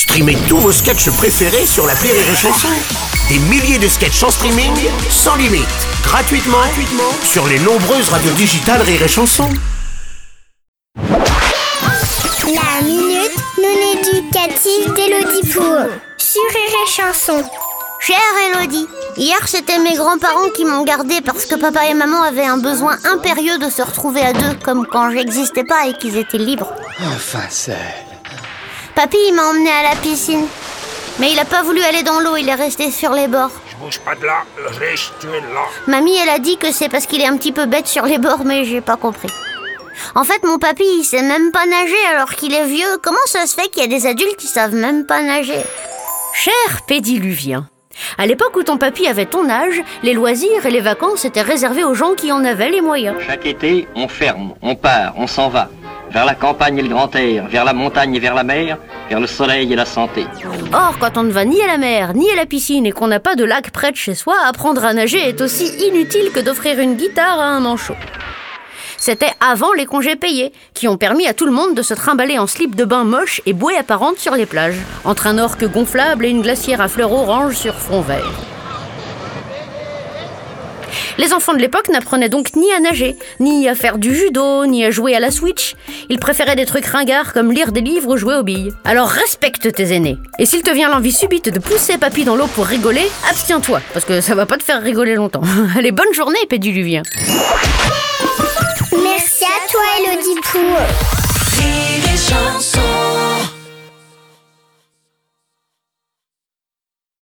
Streamez tous vos sketchs préférés sur la Rire et Chanson. Des milliers de sketchs en streaming, sans limite, gratuitement, gratuitement sur les nombreuses radios digitales Rire et Chanson. La minute non éducative d'Élodie Pour sur Rire et Chanson. Chère Elodie, hier c'était mes grands-parents qui m'ont gardé parce que papa et maman avaient un besoin impérieux de se retrouver à deux, comme quand j'existais pas et qu'ils étaient libres. Enfin, c'est... Papy il m'a emmené à la piscine. Mais il a pas voulu aller dans l'eau, il est resté sur les bords. Je bouge pas de là, reste là. Mamie, elle a dit que c'est parce qu'il est un petit peu bête sur les bords, mais j'ai pas compris. En fait, mon papy, il sait même pas nager alors qu'il est vieux. Comment ça se fait qu'il y a des adultes qui savent même pas nager? Cher pédiluvien, à l'époque où ton papy avait ton âge, les loisirs et les vacances étaient réservés aux gens qui en avaient les moyens. Chaque été, on ferme, on part, on s'en va. Vers la campagne et le grand air, vers la montagne et vers la mer, vers le soleil et la santé. Or, quand on ne va ni à la mer, ni à la piscine et qu'on n'a pas de lac près de chez soi, apprendre à nager est aussi inutile que d'offrir une guitare à un manchot. C'était avant les congés payés, qui ont permis à tout le monde de se trimballer en slip de bain moche et bouée apparente sur les plages, entre un orque gonflable et une glacière à fleurs orange sur fond vert. Les enfants de l'époque n'apprenaient donc ni à nager, ni à faire du judo, ni à jouer à la Switch. Ils préféraient des trucs ringards comme lire des livres ou jouer aux billes. Alors respecte tes aînés. Et s'il te vient l'envie subite de pousser papy dans l'eau pour rigoler, abstiens-toi, parce que ça va pas te faire rigoler longtemps. Allez, bonne journée, pédiluvien. Merci à toi, Elodie chanson.